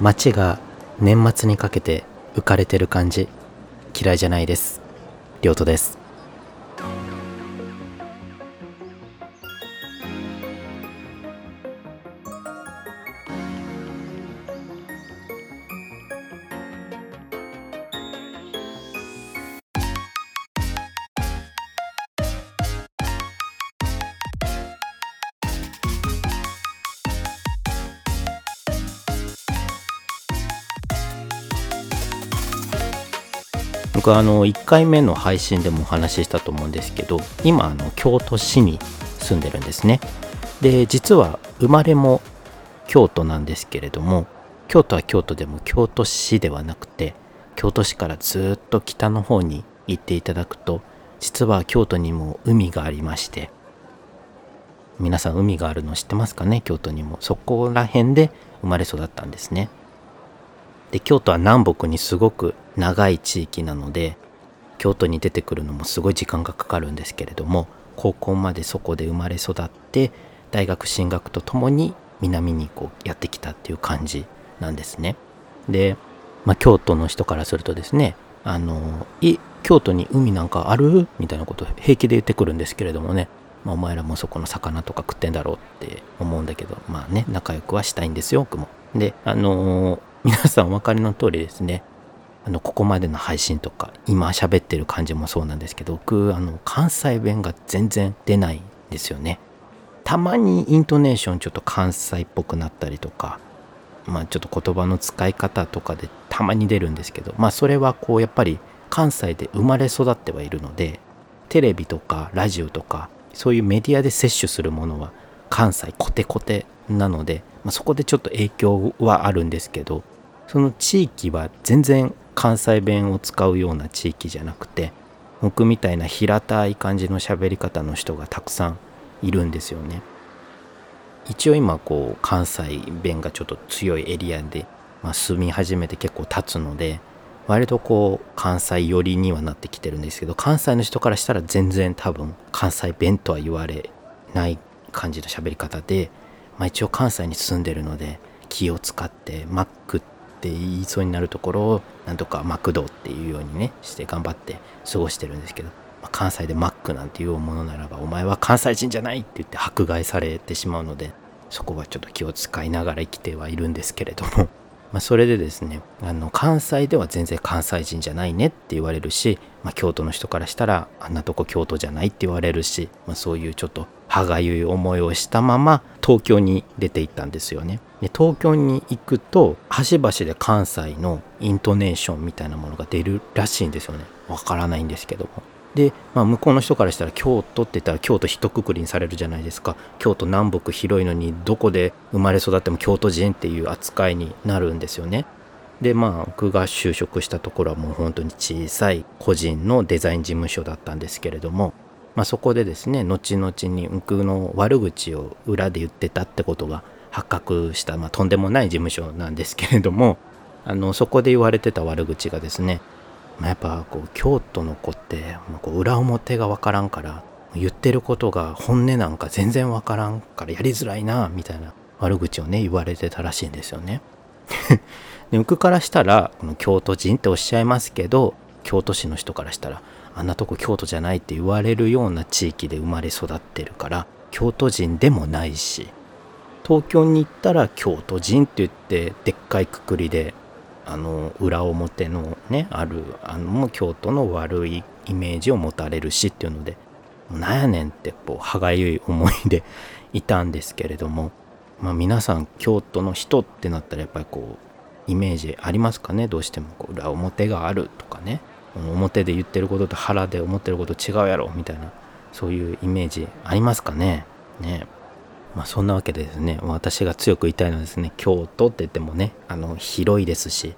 街が年末にかけて浮かれてる感じ嫌いじゃないです。りょうとです。僕あの1回目の配信でもお話ししたと思うんですけど今あの京都市に住んでるんですね。で実は生まれも京都なんですけれども京都は京都でも京都市ではなくて京都市からずっと北の方に行っていただくと実は京都にも海がありまして皆さん海があるの知ってますかね？京都にも。そこら辺で生まれ育ったんですね。で京都は南北にすごく長い地域なので京都に出てくるのもすごい時間がかかるんですけれども高校までそこで生まれ育って大学進学とともに南にこうやってきたっていう感じなんですね。で、まあ、京都の人からするとですねあのい京都に海なんかある？みたいなこと平気で言ってくるんですけれどもね、まあ、お前らもそこの魚とか食ってんだろうって思うんだけどまあね仲良くはしたいんですよ僕も。であのー、皆さんお分かりの通りですね。あのここまでの配信とか今喋ってる感じもそうなんですけど僕あの関西弁が全然出ないんですよね。たまにイントネーションちょっと関西っぽくなったりとかまあちょっと言葉の使い方とかでたまに出るんですけどまあそれはこうやっぱり関西で生まれ育ってはいるのでテレビとかラジオとかそういうメディアで摂取するものは関西コテコテなので、まあ、そこでちょっと影響はあるんですけどその地域は全然関西弁を使うような地域じゃなくて僕みたいな平たい感じの喋り方の人がたくさんいるんですよね。一応今こう関西弁がちょっと強いエリアで、まあ、住み始めて結構経つので割とこう関西寄りにはなってきてるんですけど関西の人からしたら全然多分関西弁とは言われない感じの喋り方で、まあ、一応関西に住んでるので気を使ってマックってって言いそうになるところをなんとかマクドっていうようにねして頑張って過ごしてるんですけど、まあ、関西でマックなんていうものならばお前は関西人じゃないって言って迫害されてしまうのでそこはちょっと気を使いながら生きてはいるんですけれども ま、それでですねあの関西では全然関西人じゃないねって言われるし、まあ、京都の人からしたらあんなとこ京都じゃないって言われるし、まあ、そういうちょっと歯がゆい思いをしたまま東京に出て行ったんですよね。で東京に行くと端々で関西のイントネーションみたいなものが出るらしいんですよね。わからないんですけども。で、まあ、向こうの人からしたら京都って言ったら京都一括りにされるじゃないですか京都南北広いのにどこで生まれ育っても京都人っていう扱いになるんですよねでまあ僕が就職したところはもう本当に小さい個人のデザイン事務所だったんですけれども、まあ、そこでですね後々に僕の悪口を裏で言ってたってことが発覚した、まあ、とんでもない事務所なんですけれどもあのそこで言われてた悪口がですねまあ、やっぱこう京都の子ってこう裏表が分からんから言ってることが本音なんか全然分からんからやりづらいなみたいな悪口をね言われてたらしいんですよね。で僕からしたらこの京都人っておっしゃいますけど京都市の人からしたらあんなとこ京都じゃないって言われるような地域で生まれ育ってるから京都人でもないし東京に行ったら京都人って言ってでっかいくくりであの裏表のねあるあの京都の悪いイメージを持たれるしっていうのでなんやねんってこう歯がゆい思いでいたんですけれども、まあ、皆さん京都の人ってなったらやっぱりこうイメージありますかね？どうしてもこう裏表があるとかね。表で言ってることと腹で思ってること違うやろみたいなそういうイメージありますかね？ね。まあ、そんなわけでですね私が強く言いたいのはですね京都って言ってもねあの広いですし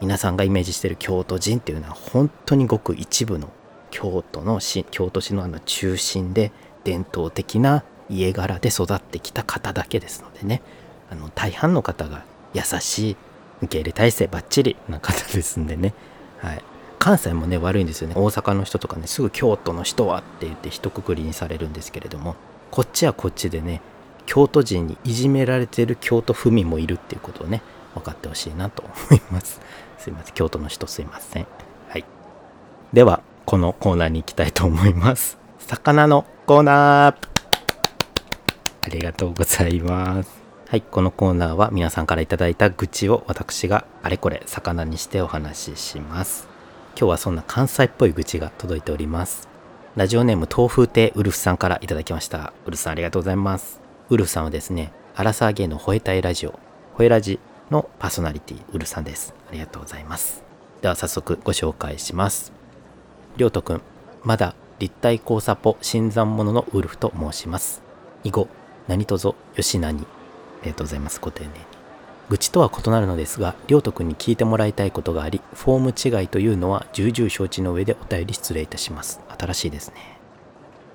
皆さんがイメージしてる京都人っていうのは本当にごく一部の京都の京都市のあの中心で伝統的な家柄で育ってきた方だけですのでね。あの大半の方が優しい受け入れ体制ばっちりな方ですんでね、はい、関西もね悪いんですよね。大阪の人とかねすぐ京都の人はって言って一括りにされるんですけれども。こっちはこっちでね京都人にいじめられてる京都府民もいるっていうことをね分かってほしいなと思います。すいません。京都の人すいません。はい。ではこのコーナーに行きたいと思います。魚のコーナー。ありがとうございます。はいこのコーナーは皆さんから頂いた愚痴を私があれこれ魚にしてお話しします。今日はそんな関西っぽい愚痴が届いております。ラジオネーム豆腐亭ウルフさんから頂きました。ウルフさんありがとうございます。ウルフさんはですねアラサーゲーの吠えたいラジオ吠えラジのパーソナリティウルフさんです。ありがとうございます。では早速ご紹介します。りょうとくんまだ立体交差ポ新参者のウルフと申します。以後何卒吉何ありがとうございますご丁寧に愚痴とは異なるのですが、りょうとくんに聞いてもらいたいことがあり、フォーム違いというのは重々承知の上でお便り失礼いたします。新しいですね。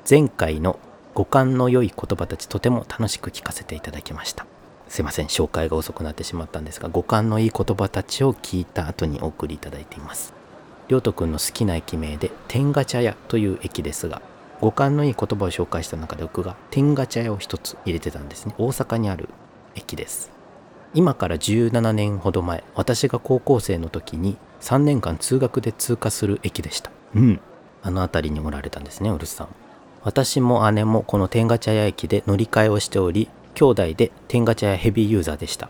前回の五感の良い言葉たちとても楽しく聞かせていただきました。すいません、紹介が遅くなってしまったんですが、五感のいい言葉たちを聞いた後にお送りいただいています。りょうとくんの好きな駅名で、天ガ茶屋という駅ですが、五感のいい言葉を紹介した中で僕が天ガ茶屋を一つ入れてたんですね。大阪にある駅です。今から17年ほど前、私が高校生の時に3年間通学で通過する駅でした。うん。あの辺りにおられたんですね、ウルスさん。私も姉もこの天ガ茶屋駅で乗り換えをしており、兄弟で天ガ茶屋ヘビーユーザーでした。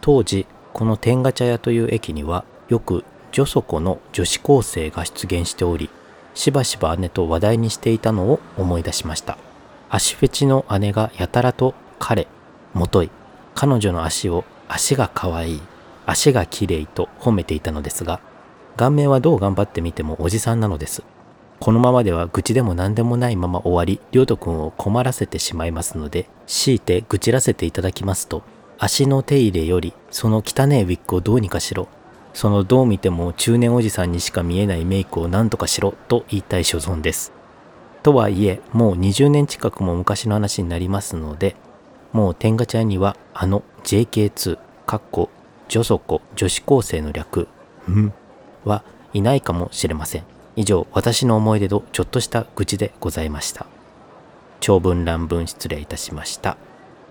当時、この天ガ茶屋という駅には、よく女祖子の女子高生が出現しており、しばしば姉と話題にしていたのを思い出しました。足フェチの姉がやたらと彼、もとい、彼女の足を足が可愛い、足が綺麗と褒めていたのですが、顔面はどう頑張ってみてもおじさんなのです。このままでは愚痴でも何でもないまま終わり、りょうとくんを困らせてしまいますので、強いて愚痴らせていただきますと、足の手入れより、その汚えウィッグをどうにかしろ。そのどう見ても中年おじさんにしか見えないメイクを何とかしろと言いたい所存です。とはいえ、もう20年近くも昔の話になりますので、もう天ガちゃんにはあの JK2、かっこ女祖子女子高生の略、んはいないかもしれません。以上、私の思い出とちょっとした愚痴でございました。長文乱文失礼いたしました。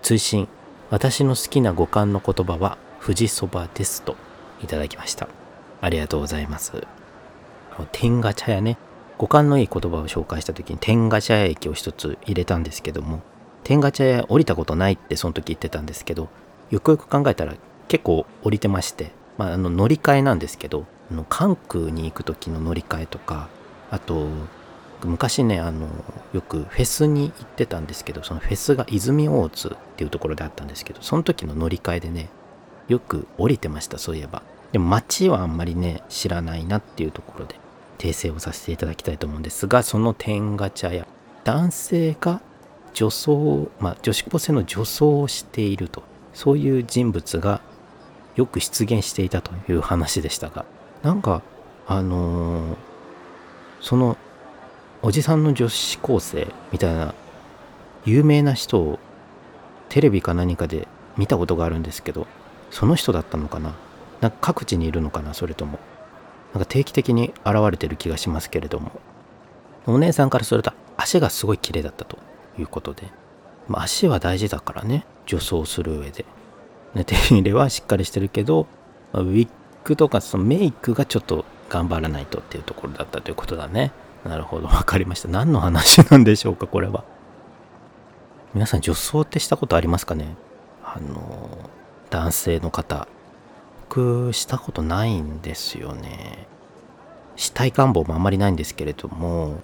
追伸、私の好きな五感の言葉は富士そばですといただきました。ありがとうございます。天ガ茶屋ね、五感のいい言葉を紹介した時に天ガ茶屋駅を一つ入れたんですけども、天ガ茶屋降りたことないってその時言ってたんですけどよくよく考えたら結構降りてまして、まあ、あの乗り換えなんですけどあの関空に行く時の乗り換えとかあと昔ねあのよくフェスに行ってたんですけどそのフェスが泉大津っていうところであったんですけどその時の乗り換えでねよく降りてましたそういえば。でも街はあんまりね知らないなっていうところで訂正をさせていただきたいと思うんですがその天ガチャや男性が女装、まあ、女子高生の女装をしていると。そういう人物がよく出現していたという話でしたが。なんかあのー、そのおじさんの女子高生みたいな有名な人をテレビか何かで見たことがあるんですけどその人だったのかな？なんか各地にいるのかな？それとも。なんか定期的に現れてる気がしますけれども。お姉さんからすると足がすごい綺麗だったと。いうことで、まあ、足は大事だからね。助走する上で、ね、手入れはしっかりしてるけど、まあ、ウィッグとかそのメイクがちょっと頑張らないとっていうところだったということだね。なるほど。分かりました。何の話なんでしょうかこれは。皆さん女装ってしたことありますかね？あの男性の方。僕したことないんですよね。したい願望もあんまりないんですけれども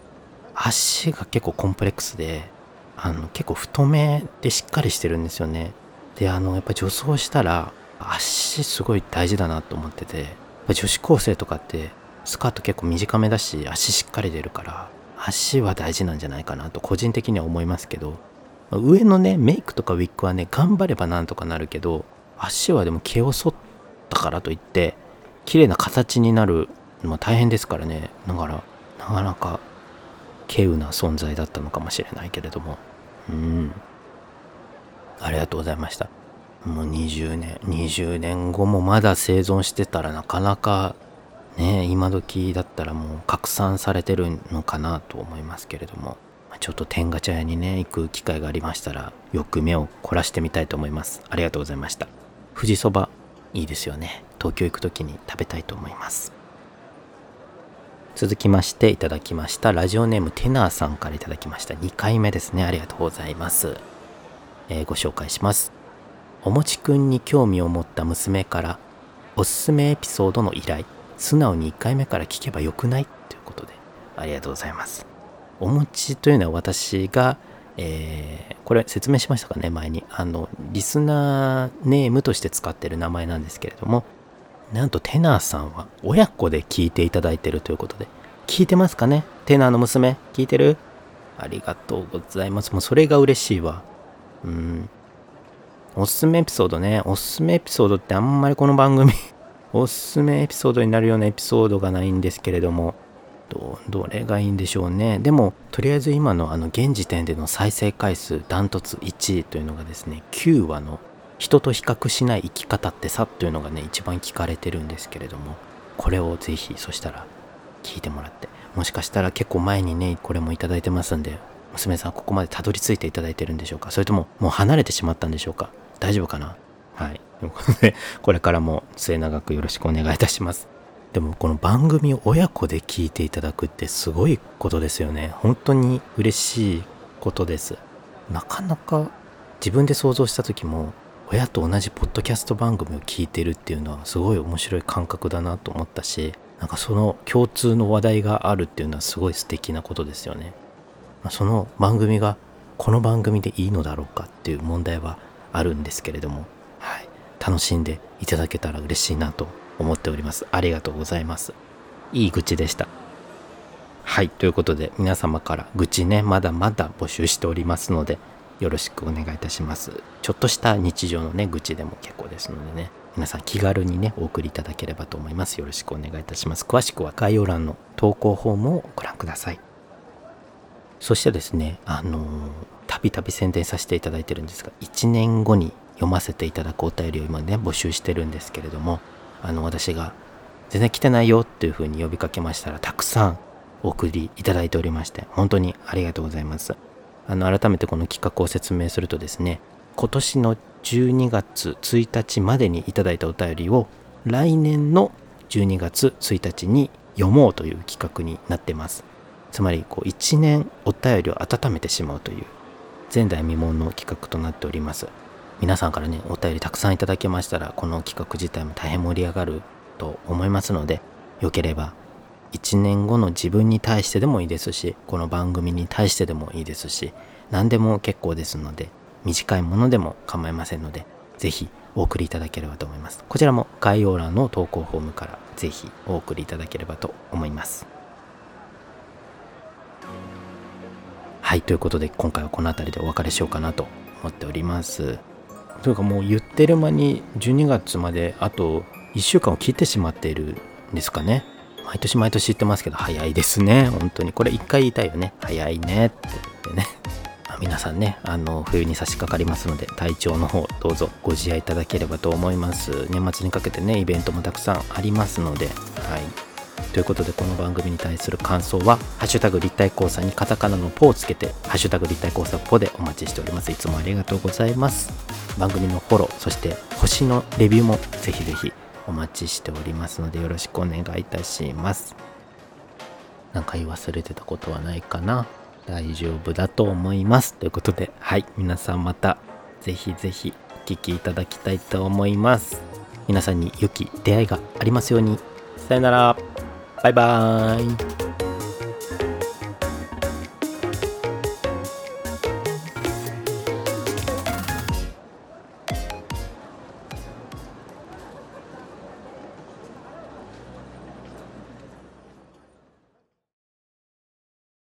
足が結構コンプレックスであの結構太めでしっかりしてるんですよね。であのやっぱ女装したら足すごい大事だなと思ってて女子高生とかってスカート結構短めだし足しっかり出るから足は大事なんじゃないかなと個人的には思いますけど上のねメイクとかウィッグはね頑張ればなんとかなるけど足はでも毛を剃ったからといって綺麗な形になるのは大変ですからね。だからなかなか稀有な存在だったのかもしれないけれども。うん。ありがとうございました。もう20年20年後もまだ生存してたらなかなかね今時だったらもう拡散されてるのかなと思いますけれども。ちょっと天ガ茶屋にね行く機会がありましたらよく目を凝らしてみたいと思います。ありがとうございました。富士そばいいですよね。東京行く時に食べたいと思います。続きましていただきましたラジオネームテナーさんからいただきました。2回目ですね。ありがとうございます、えー、ご紹介します。おもちくんに興味を持った娘からおすすめエピソードの依頼。素直に1回目から聞けばよくない？ということでありがとうございます。お餅というのは私がえー、これ説明しましたかね前に。あのリスナーネームとして使ってる名前なんですけれどもなんとテナーさんは親子で聞いていただいてるということで。聞いてますかね？テナーの娘聞いてる？ありがとうございます。もうそれが嬉しいわ。うん。おすすめエピソードね。おすすめエピソードってあんまりこの番組 おすすめエピソードになるようなエピソードがないんですけれども。どどれがいいんでしょうね。でもとりあえず今のあの現時点での再生回数ダントツ1位というのがですね9話の人と比較しない生き方ってさというのがね一番聞かれてるんですけれどもこれをぜひそしたら聞いてもらってもしかしたら結構前にねこれもいいてますんで娘さんここまでたどり着いていただいてるんでしょうか？それとももう離れてしまったんでしょうか？大丈夫かな？はい。ということでこれからも末永くよろしくお願いいたします。でもこの番組を親子で聞いていただくってすごいことですよね。本当に嬉しいことです。なかなか自分で想像した時も親と同じポッドキャスト番組を聞いてるっていうのはすごい面白い感覚だなと思ったしなんかその共通の話題があるっていうのはすごい素敵なことですよね、ま、その番組がこの番組でいいのだろうかっていう問題はあるんですけれども、はい、楽しんでいただけたら嬉しいなと思っております。ありがとうございます。いい愚痴でした。はい、ということで皆様から愚痴ね、まだまだ募集しておりますので、よろしくお願いいたします。ちょっとした日常のね、愚痴でも結構ですのでね、皆さん気軽にね、お送りいただければと思います。よろしくお願いいたします。詳しくは概要欄の投稿フォームをご覧ください。そしてですね、あのー、たびたび宣伝させていただいてるんですが、1年後に読ませていただくお便りを今ね、募集してるんですけれども、あの私が全然来てないよっていうふうに呼びかけましたらたくさんお送りいただいておりまして本当にありがとうございますあの改めてこの企画を説明するとですね今年の12月1日までにいただいたお便りを来年の12月1日に読もうという企画になってます。つまりこう1年お便りを温めてしまうという前代未聞の企画となっております。皆さんからねお便りたくさんいただけましたらこの企画自体も大変盛り上がると思いますのでよければ1年後の自分に対してでもいいですしこの番組に対してでもいいですし何でも結構ですので短いものでも構いませんので是非お送りいただければと思います。こちらも概要欄の投稿フォームから是非お送りいただければと思います。はいということで今回はこの辺りでお別れしようかなと思っております。というかもう言ってる間に12月まであと1週間を切ってしまっているんですかね。毎年毎年言ってますけど早いですね。本当に。これ一回言いたいよね。早いねって言ってね。皆さんね、あの、冬に差し掛かりますので、体調の方、どうぞご自愛いただければと思います。年末にかけてね、イベントもたくさんありますので、はい。ということでこの番組に対する感想は「ハッシュタグ立体交差」にカタカナの「ポ」をつけて「ハッシュタグ立体交差ポ」でお待ちしておりますいつもありがとうございます番組のフォローそして星のレビューもぜひぜひお待ちしておりますのでよろしくお願いいたします。何か言い忘れてたことはないかな？大丈夫だと思います。ということではい。皆さんまたぜひぜひお聴きいただきたいと思います。皆さんに良き出会いがありますように。さよなら。バイバーイ。